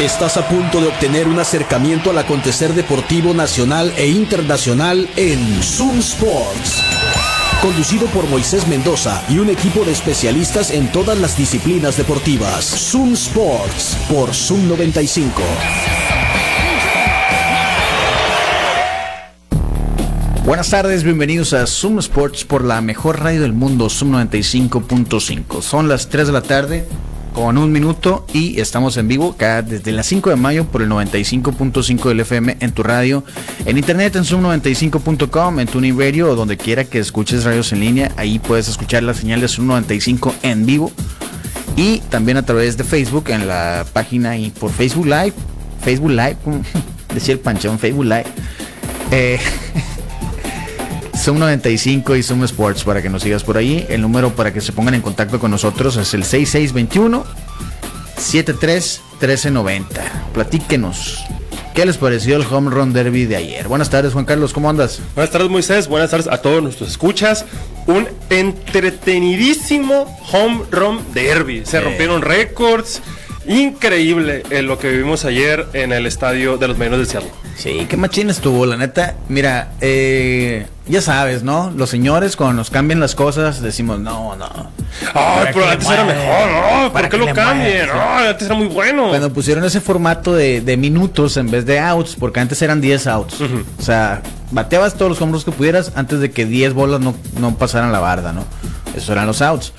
Estás a punto de obtener un acercamiento al acontecer deportivo nacional e internacional en Zoom Sports. Conducido por Moisés Mendoza y un equipo de especialistas en todas las disciplinas deportivas. Zoom Sports por Zoom 95. Buenas tardes, bienvenidos a Zoom Sports por la mejor radio del mundo, Zoom 95.5. Son las 3 de la tarde con un minuto y estamos en vivo acá desde las 5 de mayo por el 95.5 del FM en tu radio, en internet en zoom95.com, en tu Radio o donde quiera que escuches radios en línea, ahí puedes escuchar la señal de Zoom 95 en vivo y también a través de Facebook en la página y por Facebook Live, Facebook Live, decía el panchón, Facebook Live. Eh, Zoom 95 y Zoom Sports para que nos sigas por ahí. El número para que se pongan en contacto con nosotros es el 6621 73 1390. Platíquenos. ¿Qué les pareció el Home Run Derby de ayer? Buenas tardes, Juan Carlos, ¿cómo andas? Buenas tardes, Moisés. Buenas tardes a todos nuestros escuchas. Un entretenidísimo Home Run Derby. Se rompieron récords. Increíble eh, lo que vivimos ayer en el estadio de los Marinos de Seattle. Sí, qué machín estuvo, la neta. Mira, eh, ya sabes, ¿no? Los señores cuando nos cambian las cosas decimos, no, no. Ay, pero antes era mejor, ¿no? ¿Por qué lo cambian? No, antes era muy bueno. Cuando pusieron ese formato de, minutos en vez de outs, porque antes eran 10 outs. O sea, bateabas todos los hombros que pudieras antes de que 10 bolas no, no pasaran la barda, ¿no? Esos eran los outs,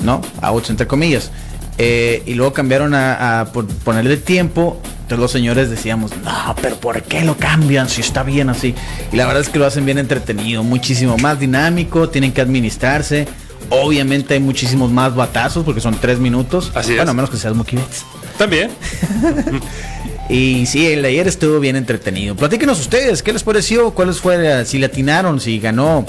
¿no? Outs entre comillas. Eh, y luego cambiaron a, ponerle tiempo. Entonces los señores decíamos, no, pero ¿por qué lo cambian si está bien así? Y la verdad es que lo hacen bien entretenido, muchísimo más dinámico, tienen que administrarse. Obviamente hay muchísimos más batazos porque son tres minutos. Así bueno, a menos que seas Mookie También. y sí, el de ayer estuvo bien entretenido. Platíquenos ustedes, ¿qué les pareció? ¿Cuáles fueron? Si le atinaron, si ganó.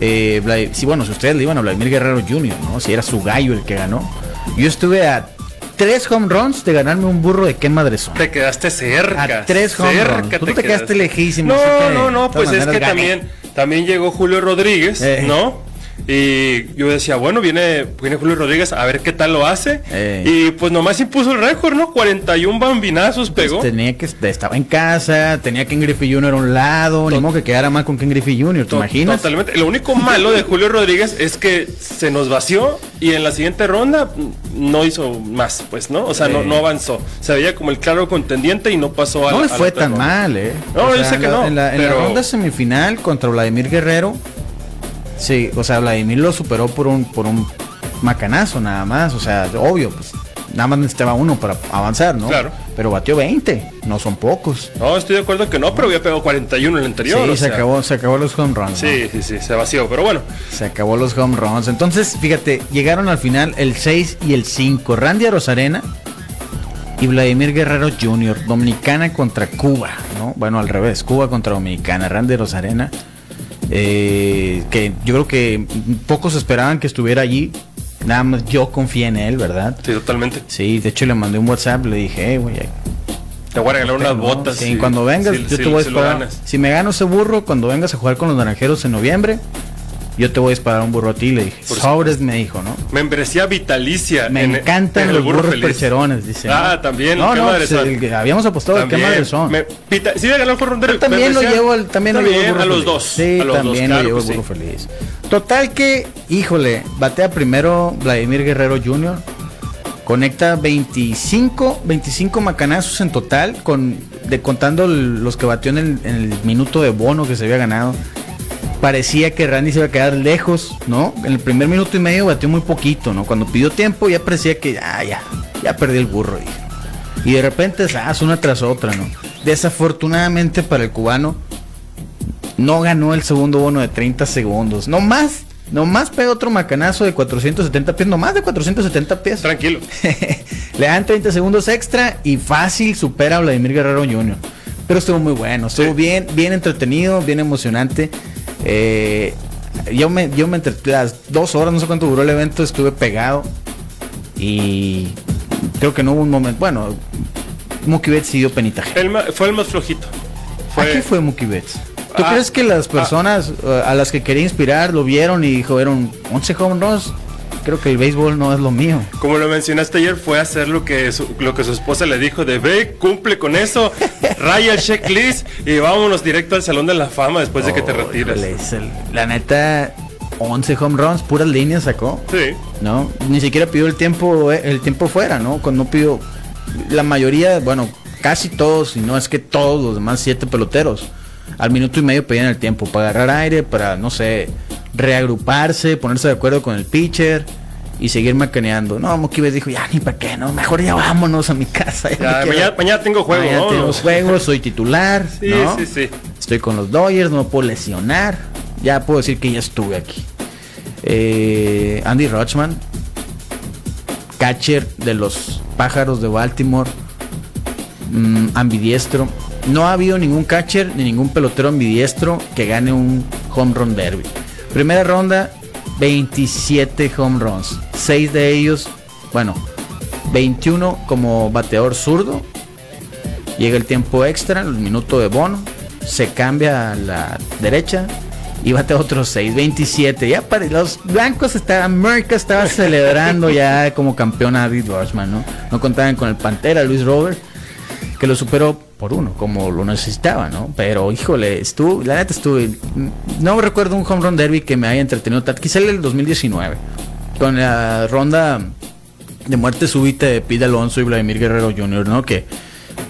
Eh, si bueno, si ustedes le iban a Vladimir Guerrero Jr., ¿no? Si era su gallo el que ganó. Yo estuve a tres home runs de ganarme un burro de Ken Madrezón. Te quedaste cerca. A tres home runs. Tú te, quedaste lejísimo. No, no, no, pues es que también, también llegó Julio Rodríguez, eh. ¿no? Y yo decía, bueno, viene, viene Julio Rodríguez a ver qué tal lo hace. Y pues nomás impuso el récord, ¿no? 41 bambinazos pues pegó. tenía que, estaba en casa, tenía Ken Griffey Jr. a un lado, ni modo que quedara mal con Ken Griffey Jr., ¿te imaginas? Totalmente. Lo único malo de Julio Rodríguez es que se nos vació y en la siguiente ronda no hizo más, pues, ¿no? O sea, no, no avanzó. Se veía como el claro contendiente y no pasó a No le fue tan mal, ¿eh? No, yo sé que no. En la, en la ronda semifinal contra Vladimir Guerrero Sí, o sea, Vladimir lo superó por un, por un macanazo nada más. O sea, obvio, pues nada más necesitaba uno para avanzar, ¿no? Claro. Pero batió 20, no son pocos. No, estoy de acuerdo que no, pero había pegado 41 en el anterior. Sí, se, acabó, se acabó los home runs. Sí, sí, sí, se vació, pero bueno. Se acabó los home runs. Entonces, fíjate, llegaron al final el 6 y el 5. Randy Rosarena y Vladimir Guerrero Jr., Dominicana contra Cuba, ¿no? Bueno, al revés, Cuba contra Dominicana. Randy Rosarena eh, que yo creo que pocos esperaban que estuviera allí. Nada más yo confié en él, ¿verdad? Sí, totalmente. Sí, de hecho le mandé un WhatsApp, le dije, eh, güey, te voy a regalar unas botas. Sí, cuando vengas, yo te voy a esperar. Si me gano ese burro, cuando vengas a jugar con los naranjeros en noviembre, yo te voy a disparar un burro a ti, le dije. Sobres me dijo, ¿no? Membresía vitalicia. Me encantan los burros percherones, dice. Ah, también. No, no, pues, habíamos apostado al qué madre son. Me, sí, me ganó Yo también lo llevo, el, también, lo llevo el burro a los dos. Sí, también lo llevo el burro feliz. Total que, híjole, batea primero Vladimir Guerrero Jr., conecta 25, 25 macanazos en total, con, de, contando los que batió en el, en el minuto de bono que se había ganado parecía que Randy se iba a quedar lejos, ¿no? En el primer minuto y medio batió muy poquito, ¿no? Cuando pidió tiempo ya parecía que, ah, ya, ya perdí el burro. Y, de repente, ah, una tras otra, ¿no? Desafortunadamente para el cubano, no ganó el segundo bono de 30 segundos. No más, no más pega otro macanazo de 470 pies, no más de 470 pies. Tranquilo. Le dan 30 segundos extra y fácil supera a Vladimir Guerrero Jr. Pero estuvo muy bueno, estuvo bien, bien entretenido, bien emocionante. Eh, yo me, yo me entre las dos horas, no sé cuánto duró el evento, estuve pegado. Y creo que no hubo un momento. Bueno, Mookie Betts dio penitaje. fue el más flojito. Fue... ¿A qué fue Mookie Betts? ¿Tú ah, crees que las ah. personas eh, a las que quería inspirar lo vieron y dijeron 11 home runs? Creo que el béisbol no es lo mío. Como lo mencionaste ayer, fue hacer lo que su, lo que su esposa le dijo de ve, cumple con eso, raya el checklist y vámonos directo al Salón de la Fama después de que te retires. híjole, la neta, 11 home runs, puras líneas sacó. Sí. ¿no? Ni siquiera pidió el tiempo, eh, el tiempo fuera, ¿no? Cuando no pidió la mayoría, bueno, casi todos, si no es que todos los demás siete peloteros, al minuto y medio pedían el tiempo para agarrar aire, para, no sé, reagruparse, ponerse de acuerdo con el pitcher y seguir macaneando. No, Mookie Betts dijo, ya ni para qué, no, mejor ya vámonos a mi casa. ya Ya, mañana, mañana tengo juego, Mañana tengo juego, soy titular, Sí, ¿no? sí, sí. Estoy con los Dodgers, no puedo lesionar. Ya puedo decir que ya estuve aquí. Eh, Andy Rochman, catcher de los pájaros de Baltimore, mm, ambidiestro. No ha habido ningún catcher ni ningún pelotero ambidiestro que gane un home run derby. Primera ronda, 27 home runs. 6 de ellos, bueno, 21 como bateador zurdo. Llega el tiempo extra, el minuto de bono. Se cambia a la derecha y bate otros 6, 27. Ya para los blancos estaban, América estaba celebrando ya como campeón a David Rossman, ¿no? No contaban con el Pantera, Luis Robert, que lo superó por uno, como lo necesitaba, ¿no? Pero híjole, estuvo, la neta estuve. No recuerdo un home run derby que me haya entretenido tanto. Quizá el del 2019, con la ronda de muerte súbita de Pete Alonso y Vladimir Guerrero Jr., ¿no? Que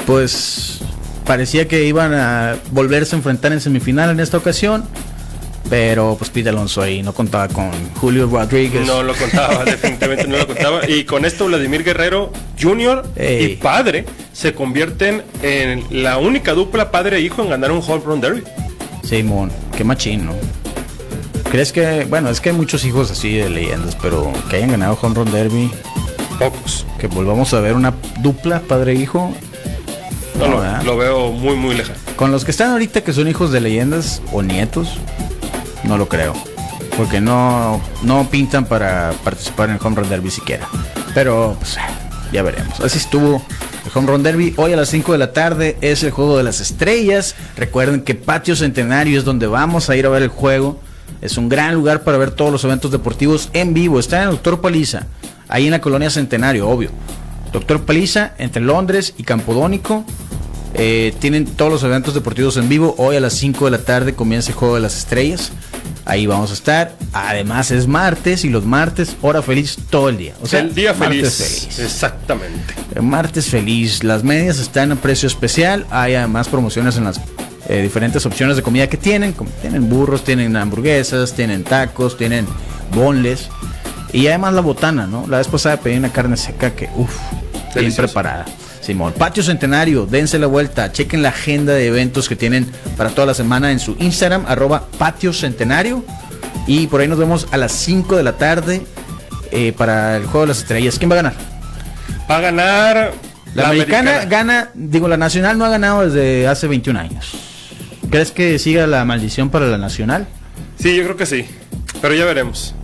pues parecía que iban a volverse a enfrentar en semifinal en esta ocasión, pero pues Pete Alonso ahí no contaba con Julio Rodríguez. No lo contaba, definitivamente no lo contaba. Y con esto Vladimir Guerrero Jr. Ey. y padre se convierten en la única dupla padre e hijo en ganar un home run derby. Simón, qué machín, ¿no? ¿Crees que, bueno, es que hay muchos hijos así de leyendas, pero que hayan ganado Home Run Derby, Pocos. que volvamos a ver una dupla padre-hijo? No, No, lo, veo muy, muy lejano. Con los que están ahorita que son hijos de leyendas o nietos, no lo creo. Porque no, no pintan para participar en el Home Run Derby siquiera. Pero pues, ya veremos. Así estuvo el Home Run Derby. Hoy a las 5 de la tarde es el Juego de las Estrellas. Recuerden que Patio Centenario es donde vamos a ir a ver el juego. Es un gran lugar para ver todos los eventos deportivos en vivo. Está en el Doctor Paliza, ahí en la colonia Centenario, obvio. Doctor Paliza, entre Londres y Campodónico. Eh, tienen todos los eventos deportivos en vivo. Hoy a las 5 de la tarde comienza el Juego de las Estrellas. Ahí vamos a estar. Además es martes y los martes, hora feliz todo el día. O sea, el día martes feliz. Exactamente. Eh, Martes feliz. Las medias están a precio especial. Hay además promociones en las eh, diferentes opciones de comida que tienen. como tienen burros, tienen hamburguesas, tienen tacos, tienen bonles. Y además la botana, ¿no? La vez pasada pedí una carne seca que, uff, bien preparada. Simón, Patio Centenario, dense la vuelta, chequen la agenda de eventos que tienen para toda la semana en su Instagram, arroba Patio Centenario. Y por ahí nos vemos a las 5 de la tarde eh, para el Juego de las Estrellas. ¿Quién va a ganar? Va a ganar La, americana, gana, digo, la nacional no ha ganado desde hace 21 años. ¿Crees que siga la maldición para la nacional? Sí, yo creo que sí. Pero ya veremos.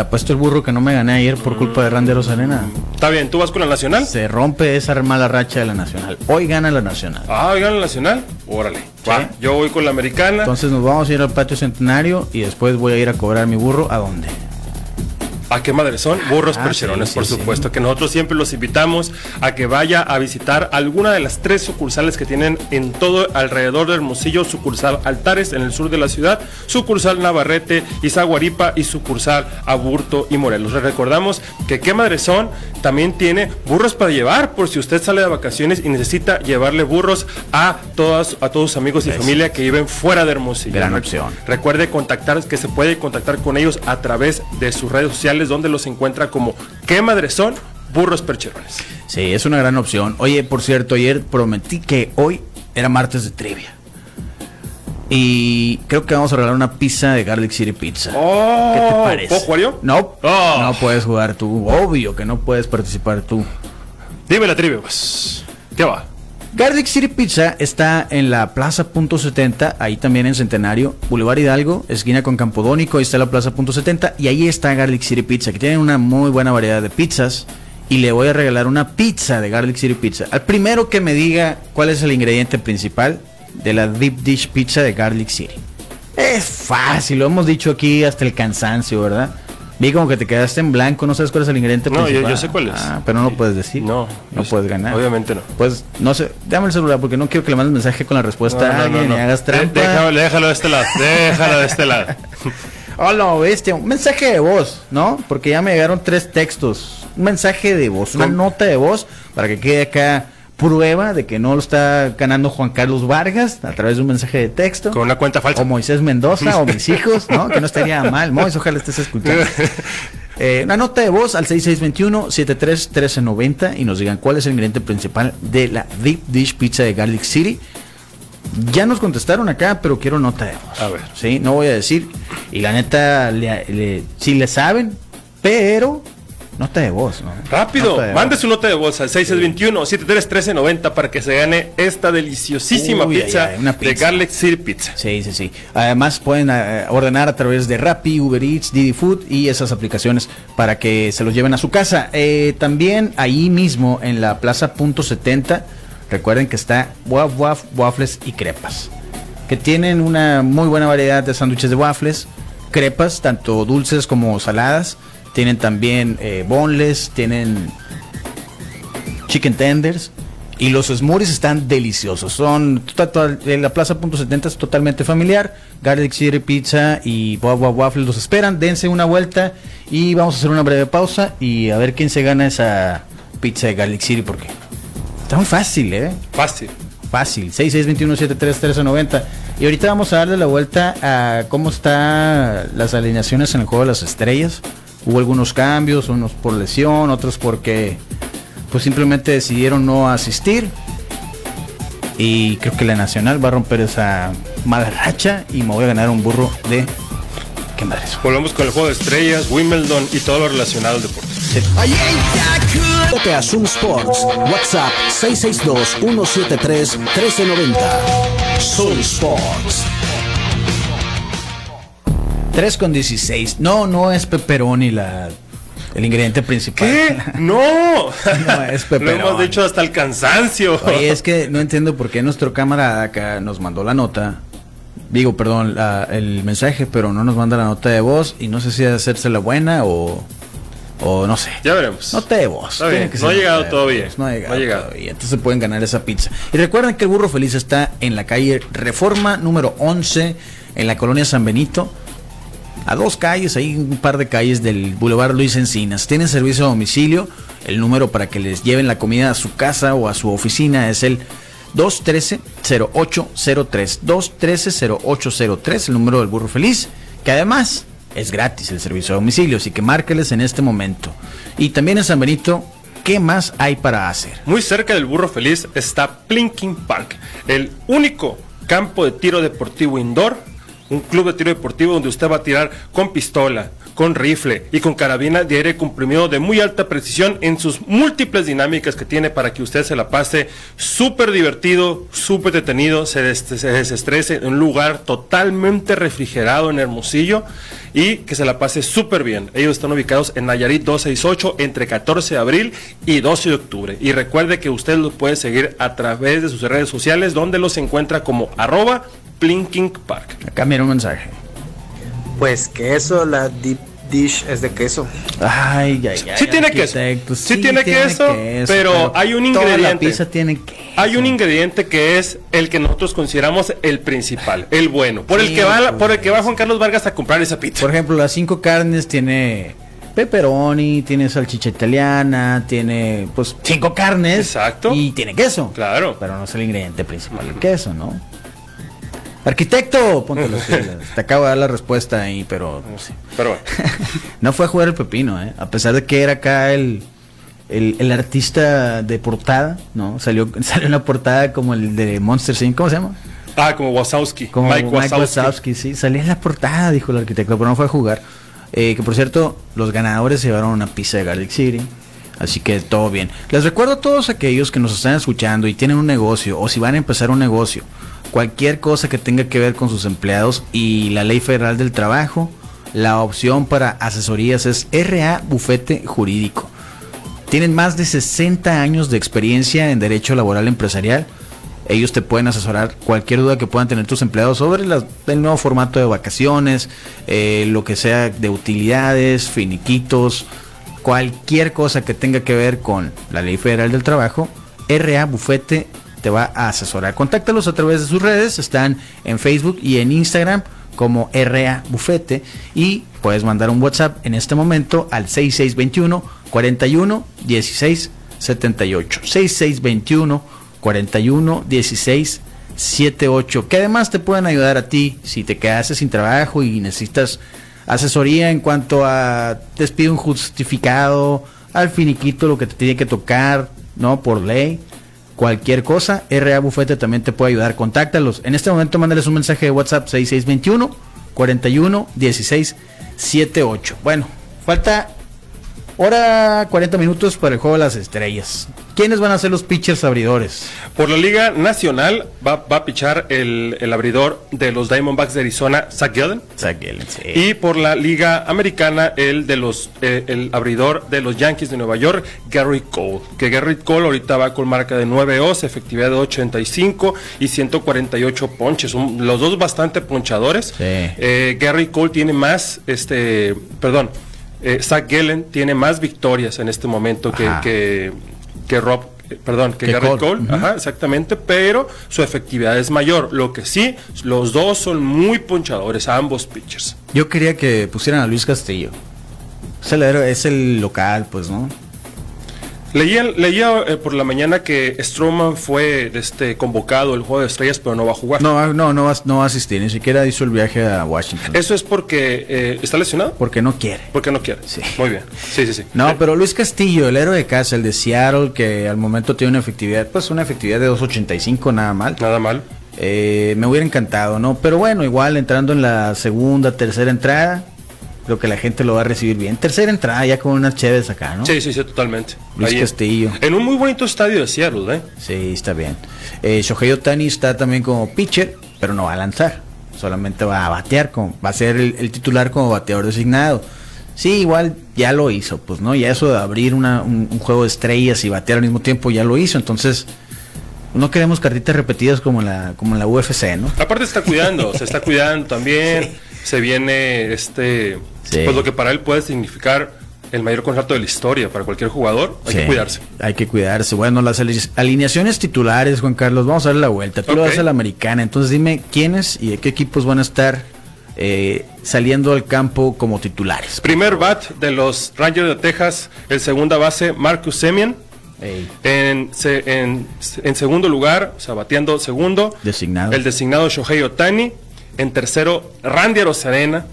Te apuesto el burro que no me gané ayer por culpa de Randeros Arena. Está bien, ¿tú vas con la nacional? Se rompe esa mala racha de la nacional. Hoy gana la nacional. Ah, gana la nacional. Órale. Va, yo voy con la americana. Entonces nos vamos a ir al patio centenario y después voy a ir a cobrar mi burro. ¿A dónde? ¿A qué madre son? Burros Ah, percherones, sí, por sí, supuesto. Que nosotros siempre los invitamos a que vaya a visitar alguna de las tres sucursales que tienen en todo alrededor del Hermosillo. Sucursal Altares en el sur de la ciudad, sucursal Navarrete, Izaguaripa y sucursal Aburto y Morelos. Les recordamos que qué madre son también tiene burros para llevar por si usted sale de vacaciones y necesita llevarle burros a todas a todos sus amigos y familia que viven fuera de Hermosillo. Gran opción. Recuerde contactar, que se puede contactar con ellos a través de sus redes sociales, donde los encuentra como ¿Qué madres son? Burros percherones. Sí, es una gran opción. Oye, por cierto, ayer prometí que hoy era martes de trivia. Y creo que vamos a regalar una pizza de Garlic City Pizza. Oh, ¿Qué te parece? ¿Puedo jugar yo? No, Oh. no puedes jugar tú. Obvio que no puedes participar tú. Dime la trivia, pues. ¿Qué va? Garlic City Pizza está en la Plaza Punto 70, ahí también en Centenario, Boulevard Hidalgo, esquina con Campodónico, ahí está la Plaza Punto 70 y ahí está Garlic City Pizza, que tienen una muy buena variedad de pizzas y le voy a regalar una pizza de Garlic City Pizza. Al primero que me diga cuál es el ingrediente principal de la Deep Dish Pizza de Garlic City. Es fácil, lo hemos dicho aquí hasta el cansancio, ¿verdad? Vi como que te quedaste en blanco, no sabes cuál es el ingrediente No, yo, yo sé cuál es. Ah, pero no lo puedes decir. No, no sé- puedes ganar. Obviamente no. Pues no sé, dame el celular porque no quiero que le mandes mensaje con la respuesta a alguien y hagas trampa. Déjalo, déjalo de este lado. Déjalo de este lado. Hola, bestia, un mensaje de voz, ¿no? Porque ya me llegaron tres textos. Un mensaje de voz, una nota de voz para que quede acá prueba de que no lo está ganando Juan Carlos Vargas a través de un mensaje de texto. Con una cuenta falsa. O Moisés Mendoza o mis hijos, ¿no? Que no estaría mal. Moisés, ojalá estés escuchando. Eh, una nota de voz al 6621-731390 y nos digan cuál es el ingrediente principal de la Deep Dish Pizza de Garlic City. Ya nos contestaron acá, pero quiero nota de voz. A ver. Sí, no voy a decir. Y la neta, le, le- sí le saben, pero nota de voz, ¿no? Rápido, Nota de mande voz. su nota de voz al 6621-731390 para que se gane esta deliciosísima Uy, pizza, una de. Garlic City Pizza. Sí, sí, sí. Además pueden eh, ordenar a través de Rappi, Uber Eats, Didi Food y esas aplicaciones para que se los lleven a su casa. Eh, también ahí mismo en la Plaza Punto 70, recuerden que está Waf Waf, Waffles y Crepas, que tienen una muy buena variedad de sándwiches de waffles, crepas, tanto dulces como saladas. Tienen también eh, boneless, tienen chicken tenders y los smoothies están deliciosos. Son to- to- en la Plaza Punto 70 es totalmente familiar. Garlic City Pizza y Bob Waffles los esperan. Dense una vuelta y vamos a hacer una breve pausa y a ver quién se gana esa pizza de Garlic City porque está muy fácil, ¿eh? Fácil. Fácil, 6621-731390. Y ahorita vamos a darle la vuelta a cómo están las alineaciones en el juego de las estrellas. Hubo algunos cambios, unos por lesión, otros porque pues simplemente decidieron no asistir. Y creo que la Nacional va a romper esa mala racha y me voy a ganar un burro de... ¿Qué madre es? Volvemos con el juego de estrellas, Wimbledon y todo lo relacionado al deporte. Únete a Zoom Sports. WhatsApp 662-173-1390. Zoom Sports. 3 con 16. No, no es pepperoni la, el ingrediente principal. ¿Qué? ¡No! No, es Lo hemos dicho hasta el cansancio. Oye, es que no entiendo por qué nuestro camarada acá nos mandó la nota. Digo, perdón, la- el mensaje, pero no nos manda la nota de voz y no sé si hacerse la buena o, o no sé. Ya veremos. Nota de voz. Bien, que no ha llegado todavía. voz, No ha llegado, No ha llegado. todavía. Entonces pueden ganar esa pizza. Y recuerden que el Burro Feliz está en la calle Reforma número 11, en la colonia San Benito. A dos calles, hay un par de calles del Boulevard Luis Encinas. Tienen servicio a domicilio. El número para que les lleven la comida a su casa o a su oficina es el 213-0803. 213-0803, el número del burro feliz. Que además es gratis el servicio a domicilio, así que márqueles en este momento. Y también en San Benito, ¿qué más hay para hacer? Muy cerca del Burro Feliz está Plinking Park, el único campo de tiro deportivo indoor, un club de tiro deportivo donde usted va a tirar con pistola, con rifle y con carabina de aire comprimido de muy alta precisión en sus múltiples dinámicas que tiene para que usted se la pase súper divertido, súper detenido, se, des- se desestrese en un lugar totalmente refrigerado en Hermosillo y que se la pase súper bien. Ellos están ubicados en Nayarit 268 entre 14 de abril y 12 de octubre. Y recuerde que usted los puede seguir a través de sus redes sociales donde los encuentra como arroba Plinking Park. Acá mira un mensaje. Pues queso, la deep dish es de queso. Ay, ay, ay. Sí tiene queso. Sí tiene queso, pero hay un Toda la ingrediente. pizza tiene queso. Hay un ingrediente que es el que nosotros consideramos el principal, el bueno, por el que va pues. por el que va Juan Carlos Vargas a comprar esa pizza. Por ejemplo, las cinco carnes tiene pepperoni, tiene salchicha italiana, tiene pues cinco carnes. Exacto. Y tiene queso. Claro. Pero no es el ingrediente principal, el queso, ¿no? Arquitecto, ponte las pilas. Te acabo de dar la respuesta ahí, pero Pero bueno. no fue a jugar el pepino, ¿eh? A pesar de que era acá el, el, el artista de portada, ¿no? Salió, salió en la portada como el de Monster Inc. ¿Cómo se llama? Ah, como Wazowski, Como Mike, Mike, Wazowski. Wazowski, sí. Salía en la portada, dijo el arquitecto, pero no fue a jugar. Eh, que por cierto, los ganadores se llevaron una pizza de Garlic City. Así que todo bien. Les recuerdo a todos aquellos que nos están escuchando y tienen un negocio o si van a empezar un negocio, cualquier cosa que tenga que ver con sus empleados y la ley federal del trabajo, la opción para asesorías es RA Bufete Jurídico. Tienen más de 60 años de experiencia en derecho laboral empresarial. Ellos te pueden asesorar cualquier duda que puedan tener tus empleados sobre el nuevo formato de vacaciones, eh, lo que sea de utilidades, finiquitos, cualquier cosa que tenga que ver con la Ley Federal del Trabajo. RA Bufete te va a asesorar. Contáctalos a través de sus redes, están en Facebook y en Instagram como RA Bufete y puedes mandar un WhatsApp en este momento al 6621 41 16 78 6621 41 16 78 que además te pueden ayudar a ti si te quedaste sin trabajo y necesitas asesoría en cuanto a despido injustificado, al finiquito, lo que te tiene que tocar, ¿no? Por ley cualquier cosa, RA Bufete también te puede ayudar. Contáctalos. En este momento mándales un mensaje de WhatsApp 6621 41 16 78. Bueno, falta hora 40 minutos para el juego de las estrellas. ¿Quiénes van a ser los pitchers abridores? Por la Liga Nacional va, va a pichar el, el abridor de los Diamondbacks de Arizona, Zach Gallen. Y por la Liga Americana, el de los eh, el abridor de los Yankees de Nueva York, Gary Cole. Que Gary Cole ahorita va con marca de 9 O's, efectividad de 85 y 148 ponches. Son los dos bastante ponchadores. Sí. Eh, Gary Cole tiene más, este, perdón, eh, Zach Gallen tiene más victorias en este momento que, que Rob. eh, Perdón, que, Que Garrett Cole. Cole, ajá, exactamente, pero su efectividad es mayor. Lo que sí, los dos son muy ponchadores, ambos pitchers. Yo quería que pusieran a Luis Castillo. Es el, héroe- es el local, pues, ¿no? Leía, leía eh, por la mañana que Stroman fue este, convocado al juego de estrellas, pero no va a jugar. No, no, no va, no va a asistir, ni siquiera hizo el viaje a Washington. Eso es porque eh, está lesionado. Porque no quiere. Porque no quiere. Sí. Muy bien. Sí, sí, sí. No, pero Luis Castillo, el héroe de casa, el de Seattle, que al momento tiene una efectividad, pues una efectividad de 2.85, nada mal. Nada mal. Eh, me hubiera encantado, ¿no? Pero bueno, igual entrando en la segunda, tercera entrada, creo que la gente lo va a recibir bien. Tercera entrada ya con unas chéves acá, ¿no? Sí, sí, sí, totalmente. Luis Ahí, Castillo. En un muy bonito estadio de Seattle, ¿eh? Sí, está bien. Eh, Shohei Otani está también como pitcher, pero no va a lanzar. Solamente va a batear, como, va a ser el, el titular como bateador designado. Sí, igual ya lo hizo, pues, ¿no? Ya eso de abrir una- un, un juego de estrellas y batear al mismo tiempo ya lo hizo. Entonces, no queremos cartitas repetidas como en la, como en la UFC, ¿no? Aparte está cuidando, se está cuidando también. Se viene este, Sí. pues lo que para él puede significar el mayor contrato de la historia para cualquier jugador. Hay que cuidarse. Hay que cuidarse. Bueno, las ali- alineaciones titulares, Juan Carlos, vamos a darle la vuelta. Tú lo vas a la americana, entonces dime quiénes y de qué equipos van a estar eh, saliendo al campo como titulares. Primer bat de los Rangers de Texas, el segunda base Marcus Semien. En, se- en, en segundo lugar, o sea, bateando segundo, Designado. el designado Shohei Otani. En tercero, Randy Arozarena.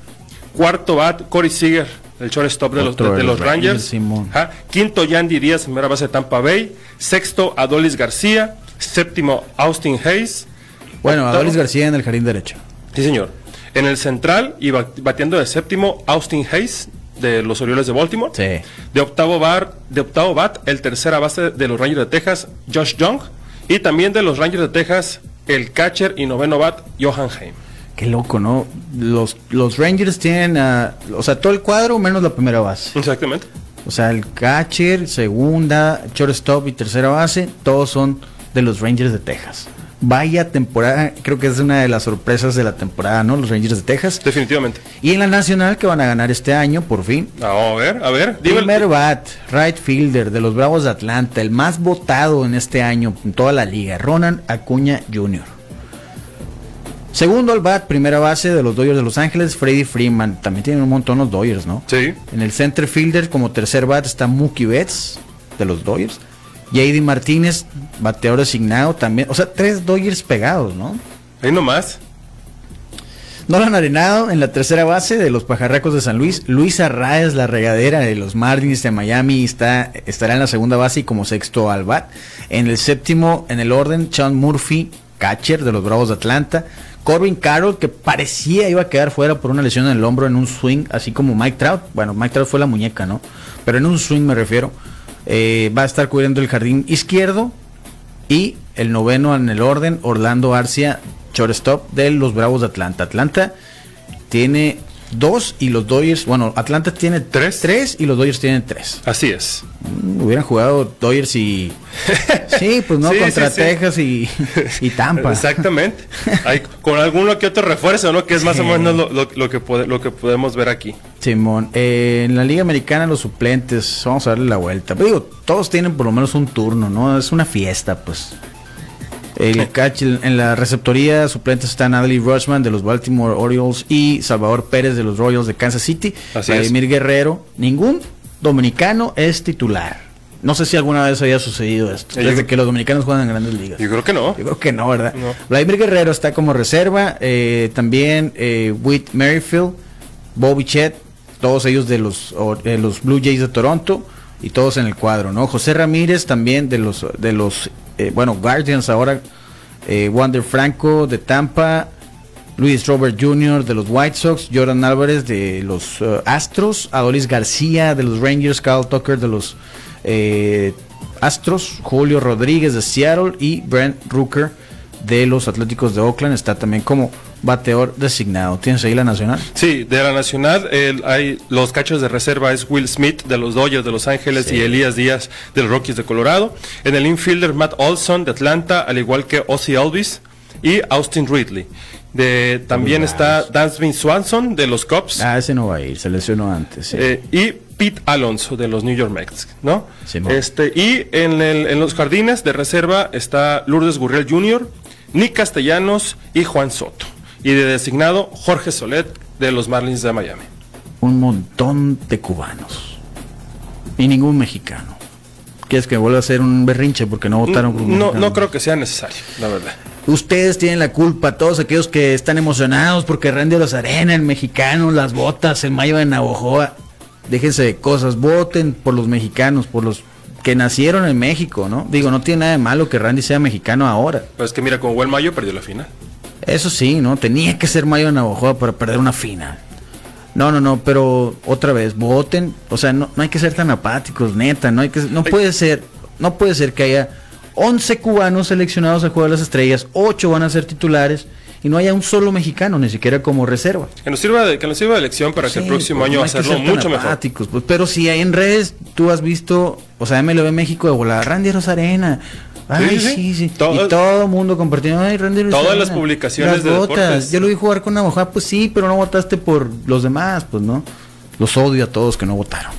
Cuarto bat, Corey Seager, el shortstop de los, de, de los Rangers. Ajá. Quinto, Yandy Díaz, primera base de Tampa Bay. Sexto, Adolis García. Séptimo, Austin Hayes. Bueno, Octavo- Adolis García en el jardín derecho. Sí, señor. En el central y ba- batiendo de séptimo, Austin Hayes, de los Orioles de Baltimore. Sí. De octavo, bar, de octavo bat, el tercera base de los Rangers de Texas, Josh Young. Y también de los Rangers de Texas, el catcher y noveno bat, Johan Heim. Qué loco, ¿no? Los, los Rangers tienen, ah, o sea, todo el cuadro menos la primera base. Exactamente. O sea, el catcher, segunda, shortstop y tercera base, todos son de los Rangers de Texas. Vaya temporada, creo que es una de las sorpresas de la temporada, ¿no? Los Rangers de Texas. Definitivamente. Y en la nacional que van a ganar este año, por fin. A ver, a ver. dime el- Primer bat, right fielder de los Bravos de Atlanta, el más votado en este año en toda la liga, Ronan Acuña Jr. Segundo al bat, primera base de los Dodgers de Los Ángeles, Freddy Freeman. También tienen un montón los Dodgers, ¿no? Sí. En el center fielder, como tercer bat, está Mookie Betts, de los Dodgers. JD Martínez, bateador designado también. O sea, tres Dodgers pegados, ¿no? Ahí nomás. Nolan Arenado en la tercera base de los Pajarracos de San Luis. Luis Arraez, la regadera de los Marlins de Miami, está, estará en la segunda base y como sexto al bat. En el séptimo, en el orden, Sean Murphy, catcher de los Bravos de Atlanta. Corbin Carroll, que parecía iba a quedar fuera por una lesión en el hombro en un swing, así como Mike Trout. Bueno, Mike Trout fue la muñeca, ¿no? Pero en un swing me refiero. Eh, va a estar cubriendo el jardín izquierdo. Y el noveno en el orden, Orlando Arcia, shortstop de los Bravos de Atlanta. Atlanta tiene dos y los Dodgers, bueno, Atlanta tiene Tres. tres y los Dodgers tienen tres. Así es. Mm, Hubieran jugado Dodgers y. Sí, pues no, Sí, contra sí, sí. Texas y, y Tampa. Exactamente. Hay, con alguno que otro refuerzo, ¿no? Que es más o menos lo, lo- lo que pode- lo que podemos ver aquí. Simón, eh, en la Liga Americana los suplentes, vamos a darle la vuelta. Pero digo, todos tienen por lo menos un turno, ¿no? Es una fiesta, pues. El catch, en la receptoría suplentes están Adley Rushman de los Baltimore Orioles y Salvador Pérez de los Royals de Kansas City. Así es. Vladimir Guerrero. Ningún dominicano es titular. No sé si alguna vez haya sucedido esto. Eh, Desde que los dominicanos juegan en grandes ligas. Yo creo que no. Yo creo que no, ¿verdad? No. Vladimir Guerrero está como reserva. eh, también eh, Whit Merrifield, Bobby Chet, todos ellos de los, los Blue Jays de Toronto y todos en el cuadro, ¿no? José Ramírez también de los, de los eh, bueno, Guardians ahora. eh, Wander Franco de Tampa. Luis Robert Jr. de los White Sox, Jordan Álvarez de los eh, Astros, Adolis García de los Rangers, Kyle Tucker de los Astros, Julio Rodríguez de Seattle y Brent Rooker de los Atléticos de Oakland está también como bateador designado. ¿Tienes ahí la nacional? Sí, de la Nacional el- hay los cachos de reserva es Will Smith de los Dodgers de Los Ángeles y Elías Díaz de los Rockies de Colorado. En el infielder Matt Olson de Atlanta, al igual que Ozzy Alvis y Austin Ridley. De, también está Dansvin Swanson de los Cubs Ah, ese no va a ir, se lesionó antes. sí. eh, y Pete Alonso de los New York Mets, ¿no? Este y en, el- en los jardines de reserva está Lourdes Gurriel Jr., Nick Castellanos y Juan Soto. Y de designado Jorge Solet de los Marlins de Miami. Un montón de cubanos y ningún mexicano. ¿Quieres que vuelva a hacer un berrinche porque no votaron por un No, mexicano? no creo que sea necesario, la verdad. Ustedes tienen la culpa, todos aquellos que están emocionados porque Randy Arena, el mexicano, las botas, el mayo de Navojoa. Déjense de cosas, voten por los mexicanos, por los que nacieron en México, ¿no? Digo, no tiene nada de malo que Randy sea mexicano ahora. Pues que mira, con Buen Mayo perdió la final. Eso sí, ¿no? Tenía que ser mayo de Navojoa para perder una final. No, no, no, pero otra vez, voten. O sea, no, no hay que ser tan apáticos, neta. No hay que, no puede ser, no puede ser que haya 11 cubanos seleccionados al Juego de las Estrellas, 8 van a ser titulares y no haya un solo mexicano, ni siquiera como reserva. Que nos sirva de, que nos sirva de lección para que el próximo pues, año no hacerlo mucho mejor. pues, pero si hay en redes, tú has visto, o sea, MLB México de volada, Randy Rosarena. Ay, Sí, sí. Todo- y todo el mundo compartiendo, ay, Randy Todas las publicaciones las de botas. deportes. Yo lo vi jugar con Navaja, pues sí, pero no votaste por los demás, pues no. Los odio a todos que no votaron.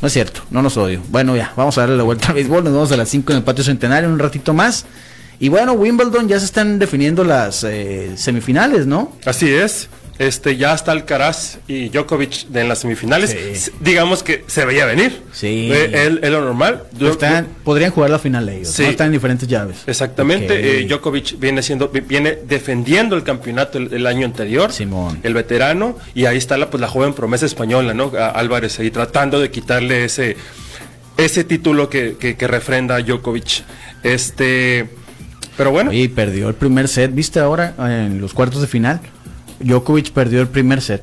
No es cierto, no los odio. Bueno, ya, vamos a darle la vuelta al béisbol. Nos vemos a las 5 en el patio centenario, un ratito más. Y bueno, Wimbledon ya se están definiendo las eh, semifinales, ¿no? Así es. Este, ya está Alcaraz y Djokovic en las semifinales. Sí. Digamos que se veía venir. Sí. Eh, Es es lo normal. Yo- Están- podrían jugar la final ellos, Sí. ¿no? Están en diferentes llaves. Exactamente, eh, Djokovic viene siendo, vi- viene defendiendo el campeonato el, el año anterior, Simón. el veterano, y ahí está la pues la joven promesa española, ¿no? A- Álvarez ahí tratando de quitarle ese, ese título que, que, que refrenda a Djokovic. Este, pero bueno, y perdió el primer set, ¿viste ahora en los cuartos de final? Djokovic perdió el primer set.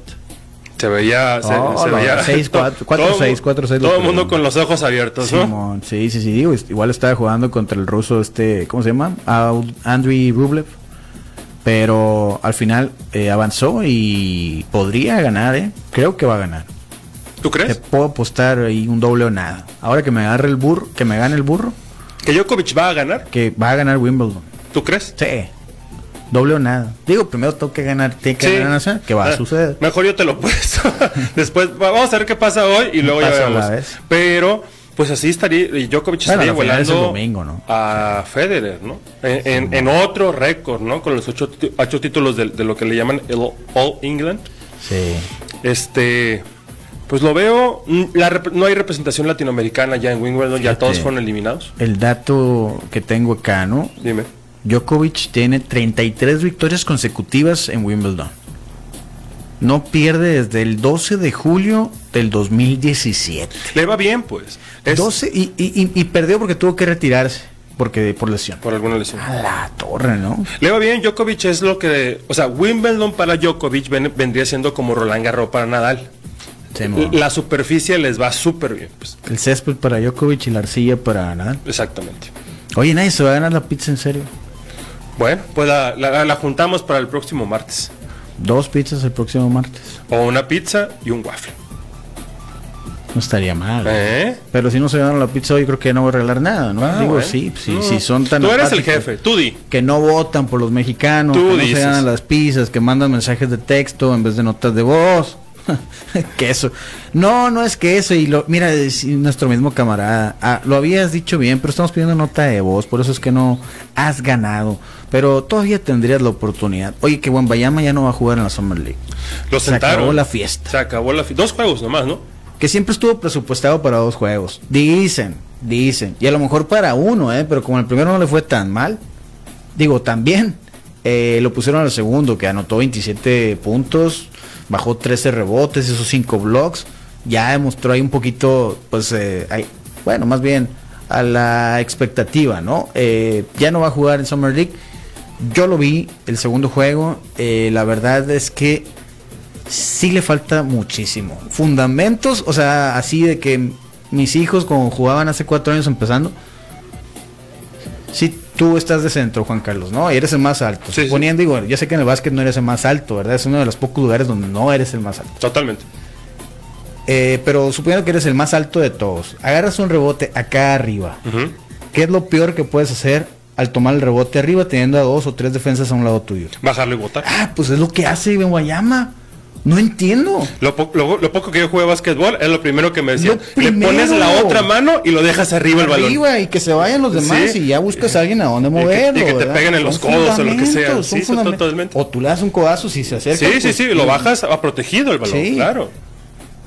se veía, se, Oh, se no, veía seis, to- cuatro, cuatro, todo- seis, cuatro, seis, lo todo el mundo con los ojos abiertos, ¿no? Simón, sí, sí, sí, digo, igual estaba jugando contra el ruso este, ¿cómo se llama? Andriy Rublev. Pero al final eh, avanzó y podría ganar, ¿eh? Creo que va a ganar. ¿Tú Te crees? puedo apostar ahí un doble o nada. Ahora que me agarre el burro, que me gane el burro, ¿Que Djokovic va a ganar? que va a ganar Wimbledon. ¿Tú crees? Sí. Doble o nada. Digo, primero tengo que ganar, tiene que Sí. ganar Nacional, que va a Ah, suceder. Mejor yo te lo puesto. Después va- vamos a ver qué pasa hoy y luego ya vemos. vez. Pero pues así estaría y Djokovic estaría la final es volando domingo, ¿no? a Federer, ¿no? En, en- en otro récord, ¿no? Con los ocho títulos de, de lo que le llaman el All England. Sí. Este, pues lo veo. mm, la no hay representación latinoamericana ya en Wimbledon, ya todos fueron eliminados. El dato que tengo acá, ¿no? Dime. Djokovic tiene 33 victorias consecutivas en Wimbledon. No pierde desde el 12 de julio del 2017. Le va bien, pues. Es 12 y, y- y- y perdió porque tuvo que retirarse porque por lesión. por alguna lesión. A la torre, ¿no? Le va bien, Djokovic es lo que. O sea, Wimbledon para Djokovic ven- vendría siendo como Roland Garros para Nadal. La superficie les va súper bien, pues. El césped para Djokovic y la arcilla para Nadal. Exactamente. Oye, nadie se va a ganar la pizza en serio. Bueno, pues la, la- la juntamos para el próximo martes. Dos pizzas el próximo martes. O una pizza y un waffle. No estaría mal. ¿Eh? Pero si no se ganan la pizza hoy, creo que no voy a regalar nada, ¿no? Ah, Digo, bueno. sí, sí, No. sí, son tan Tú eres el jefe, tú di. Que no votan por los mexicanos, Tú que no dices. se ganan las pizzas, que mandan mensajes de texto en vez de notas de voz. queso. No, no es queso. Y lo, mira, es nuestro mismo camarada. ah, lo habías dicho bien, pero estamos pidiendo nota de voz. Por eso es que no has ganado. Pero todavía tendrías la oportunidad. Oye, que Bayama ya no va a jugar en la Summer League. Lo Se sentaron. acabó la fiesta. Se acabó la fiesta. Dos juegos nomás, ¿no? Que siempre estuvo presupuestado para dos juegos. Dicen, dicen. Y a lo mejor para uno, ¿eh? Pero como el primero no le fue tan mal. Digo, también. eh, lo pusieron al segundo, que anotó 27 puntos. Bajó 13 rebotes, esos 5 blocks. Ya demostró ahí un poquito, pues, eh, bueno, más bien a la expectativa, ¿no? Eh, ya no va a jugar en Summer League. Yo lo vi el segundo juego. eh, la verdad es que sí le falta muchísimo. Fundamentos, o sea, así de que mis hijos como jugaban hace cuatro años empezando. Si tú estás de centro, Juan Carlos, ¿no? Y eres el más alto. Sí, sí. Suponiendo, digo, yo sé que en el básquet no eres el más alto, ¿verdad? Es uno de los pocos lugares donde no eres el más alto. Totalmente. Eh, pero suponiendo que eres el más alto de todos, agarras un rebote acá arriba. Ujú. ¿Qué es lo peor que puedes hacer al tomar el rebote arriba teniendo a dos o tres defensas a un lado tuyo? Bajarlo y botar. Ah, pues es lo que hace Guayama. No entiendo. Lo, po- lo- lo poco que yo jugué básquetbol es lo primero que me decían. Le pones la otra mano y lo dejas arriba el balón. Arriba y que se vayan los demás Sí. y ya buscas a alguien a dónde Y que- moverlo. y que te peguen en los codos o lo que sea. Sí, totalmente. O tú le das un codazo si se acerca. Sí, sí, pues, sí, lo bajas a protegido el balón, Sí. claro.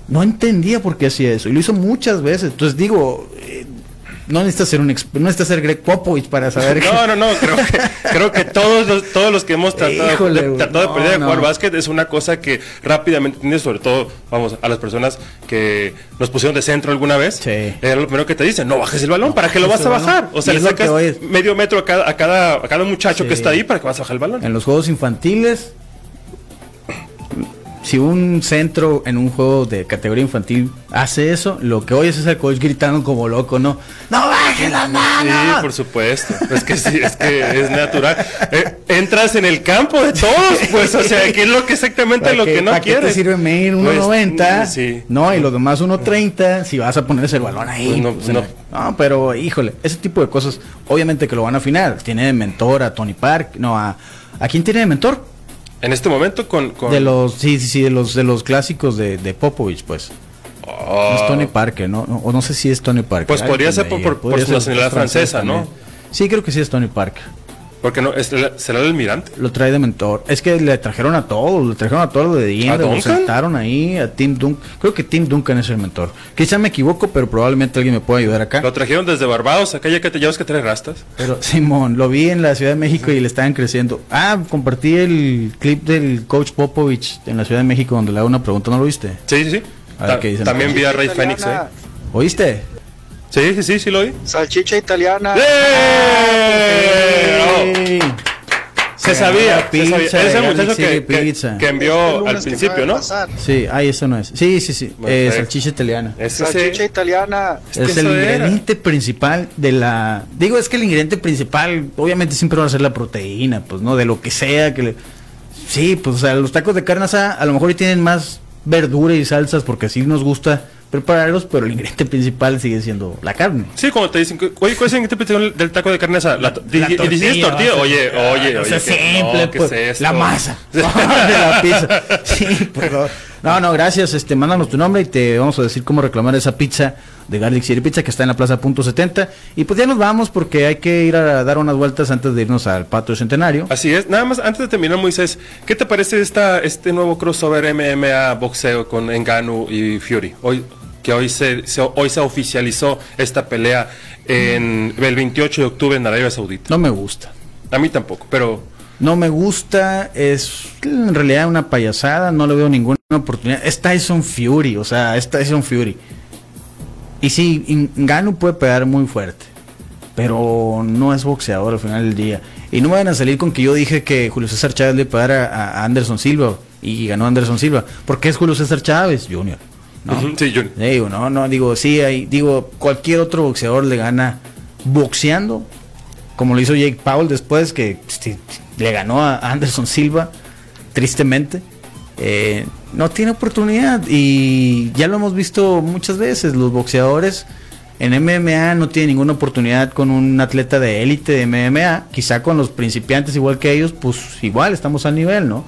No entendía por qué hacía eso y lo hizo muchas veces. Entonces digo, eh, no necesitas ser un no necesitas ser Greg Popovich para saber que No, no, no, creo que, creo que todos los, todos los que hemos tratado, Híjole, de, tratado de no, aprender a jugar no. básquet es una cosa que rápidamente entiendes, sobre todo, vamos, a las personas que nos pusieron de centro alguna vez. Sí. Era lo primero que te dicen, no bajes el balón, ¿para qué lo vas a balón. bajar? O sea, le sacas medio metro a cada, a cada, a cada muchacho Sí. que está ahí para que vas a bajar el balón. en los juegos infantiles si un centro en un juego de categoría infantil hace eso, lo que oyes es el coach gritando como loco, ¿no? ¡No bajes las Sí, manos! por supuesto. Es que sí, es que es natural. Eh, entras en el campo de todos, pues, o sea, que es lo que exactamente ¿Para lo qué- que no para qué quieres. te sirve medir Pues, 1.90? sí. No, y los demás 1.30 si vas a ponerse el balón ahí. Pues no, pues, no. no, pero híjole, ese tipo de cosas, obviamente que lo van a afinar. Tiene de mentor a Tony Park, no, a... ¿A quién tiene de mentor? En este momento con... con- De los, sí, sí, sí, de los, de los clásicos de, de Popovich, pues. Oh, No es Tony Parker, ¿no? O no sé si es Tony Parker. Pues podría ser por- por- su nacionalidad francesa, ¿no? también. Sí, creo que sí es Tony Parker. Porque no, es, será el almirante. Lo trae de mentor. Es que le trajeron a todos, le trajeron a todos de Diener, ¿A lo sentaron ahí, a Tim Duncan. Creo que Tim Duncan es el mentor. Quizá me equivoco, pero probablemente alguien me pueda ayudar acá. Lo trajeron desde Barbados, acá ya que te llevas que trae rastas. Pero Simón, lo vi en la Ciudad de México y le estaban creciendo. Ah, compartí el clip del coach Popovich en la Ciudad de México donde le hago una pregunta, ¿no lo viste? Sí, sí, sí. A ver Ta- qué dicen. también vi a Rey Fénix, ¿eh? ¿Oíste? Sí, sí, sí, sí lo vi. Salchicha italiana. ¡Eh! ¡Ey! Se sabía, se sabía. Pizza, Ese muchacho que, que, Pizza. que Este envió lunes al principio, ¿no? Sí, ahí eso no es. Sí, sí, sí. Eh, salchicha italiana. Salchicha sí. italiana. Es que es el era. ingrediente principal de la. Digo, es que el ingrediente principal, obviamente, siempre va a ser la proteína, pues, ¿no? De lo que sea que le. Sí, pues, o sea, los tacos de carne asada a lo mejor tienen más verdura y salsas porque así nos gusta prepararlos, pero el ingrediente principal sigue siendo la carne. Sí, como te dicen, oye, ¿cuál es la interpretación del taco de carne asada? La, tortilla, o sea, oye, oye, o oye. sea, que simple, no, ¿qué pues, es la masa de la pizza. Sí, por favor. No, no, gracias. Este, mándanos tu nombre y te vamos a decir cómo reclamar esa pizza de Garlic City Pizza que está en la Plaza Punto 70. Y pues ya nos vamos porque hay que ir a dar unas vueltas antes de irnos al patio centenario. Así es. Nada más, antes de terminar, Moisés, ¿qué te parece esta, este nuevo crossover MMA boxeo con Enganu y Fury? Hoy, que hoy se, se- hoy se oficializó esta pelea en el 28 de octubre en Arabia Saudita. No me gusta. A mí tampoco, pero No me gusta, es en realidad una payasada, no le veo ninguna oportunidad. Es Tyson Fury, o sea, es Tyson Fury. Y sí, Gano puede pegar muy fuerte, pero no es boxeador al final del día. Y no me van a salir con que yo dije que Julio César Chávez le pegara a, a Anderson Silva y ganó Anderson Silva, porque es Julio César Chávez Jr. ¿no? Sí, Junior. Digo, no, no, digo, sí, hay, digo, cualquier otro boxeador le gana boxeando, como lo hizo Jake Paul después, que le ganó a Anderson Silva, tristemente. Eh, no tiene oportunidad y ya lo hemos visto muchas veces, los boxeadores en MMA no tienen ninguna oportunidad con un atleta de élite de MMA, quizá con los principiantes igual que ellos, pues igual estamos al nivel, ¿no?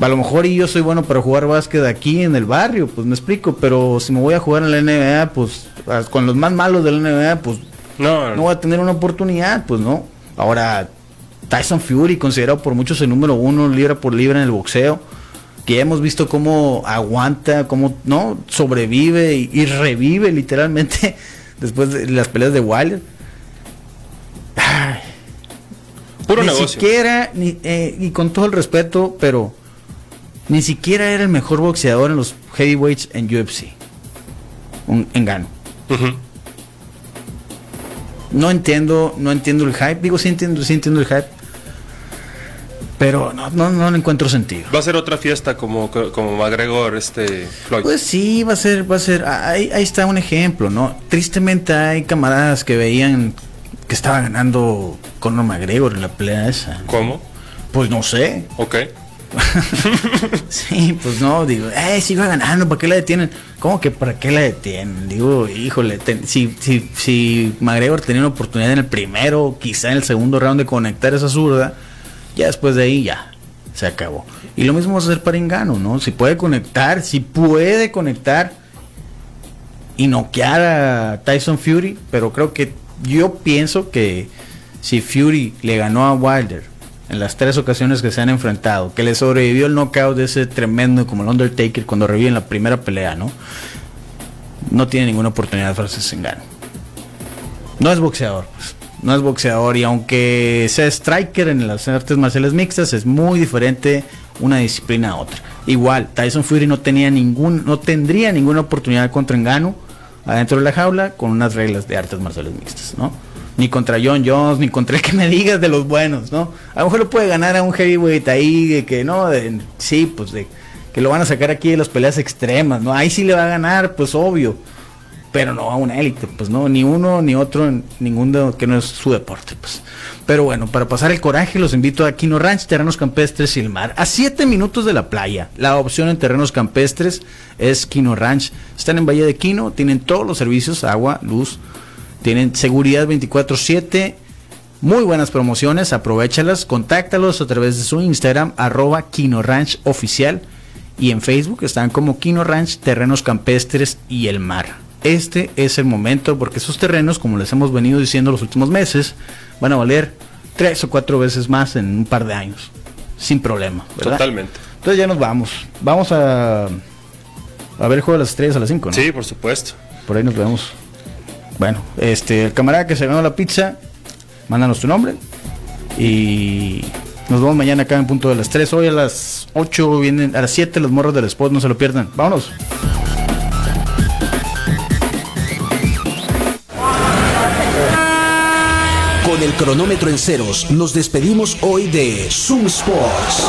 A lo mejor y yo soy bueno para jugar básquet aquí en el barrio, pues me explico, pero si me voy a jugar en la NBA, pues con los más malos de la NBA, pues no, no voy a tener una oportunidad, pues no. Ahora, Tyson Fury, considerado por muchos el número uno libra por libra en el boxeo, que hemos visto cómo aguanta, cómo no sobrevive y, revive literalmente después de las peleas de Wilder. Puro ni negocio. siquiera, ni, eh, y con todo el respeto, pero ni siquiera era el mejor boxeador en los heavyweights en UFC. Un engano. No entiendo, no entiendo el hype. Digo, sí entiendo, sí entiendo el hype. Pero no, no, no le encuentro sentido. Va a ser otra fiesta como, como McGregor, este Floyd. Pues sí, va a ser, va a ser. Ahí, ahí está un ejemplo, ¿no? Tristemente hay camaradas que veían que estaba ganando Conor McGregor en la pelea esa. ¿Cómo? Pues no sé. Ok. sí, pues no, digo, eh, si iba ganando, ¿para qué la detienen? ¿Cómo que para qué la detienen? Digo, híjole, si, si, si McGregor tenía una oportunidad en el primero, quizá en el segundo round de conectar esa zurda, ya después de ahí ya se acabó. Y lo mismo va a ser para Engano, ¿no? Si puede conectar, si puede conectar y noquear a Tyson Fury, pero creo que yo pienso que si Fury le ganó a Wilder en las tres ocasiones que se han enfrentado, que le sobrevivió el knockout de ese tremendo como el Undertaker cuando revive en la primera pelea, ¿no? No tiene ninguna oportunidad Francis Engano. No es boxeador, pues. no es boxeador y aunque sea striker en las artes marciales mixtas es muy diferente una disciplina a otra. Igual, Tyson Fury no tenía ningún no tendría ninguna oportunidad contra Engano adentro de la jaula con unas reglas de artes marciales mixtas, ¿no? Ni contra John Jones, ni contra el que me digas de los buenos, ¿no? A lo mejor lo puede ganar a un heavyweight ahí, de que no, de, sí, pues de que lo van a sacar aquí de las peleas extremas, ¿no? Ahí sí le va a ganar, pues obvio. Pero no a una élite, pues no, ni uno ni otro, ninguno que no es su deporte, pues. Pero bueno, para pasar el coraje, los invito a Quino Ranch, terrenos campestres y el mar. A 7 minutos de la playa. La opción en terrenos campestres es Quino Ranch. Están en Valle de Quino, tienen todos los servicios, agua, luz, tienen seguridad 24-7. Muy buenas promociones, aprovechalas, contáctalos a través de su Instagram, arroba Quino Ranch Oficial. Y en Facebook están como Quino Ranch, Terrenos Campestres y el Mar. Este es el momento porque esos terrenos, como les hemos venido diciendo los últimos meses, van a valer tres o cuatro veces más en un par de años. Sin problema. ¿verdad? Totalmente. Entonces ya nos vamos. Vamos a, a ver el juego de las estrellas a las 5, ¿no? Sí, por supuesto. Por ahí nos vemos. Bueno, este, el camarada que se ganó la pizza, mándanos tu nombre. Y nos vemos mañana acá en punto de las 3. Hoy a las 8 vienen, a las 7 los morros del spot, no se lo pierdan. Vámonos. Con el cronómetro en ceros, nos despedimos hoy de Zoom Sports.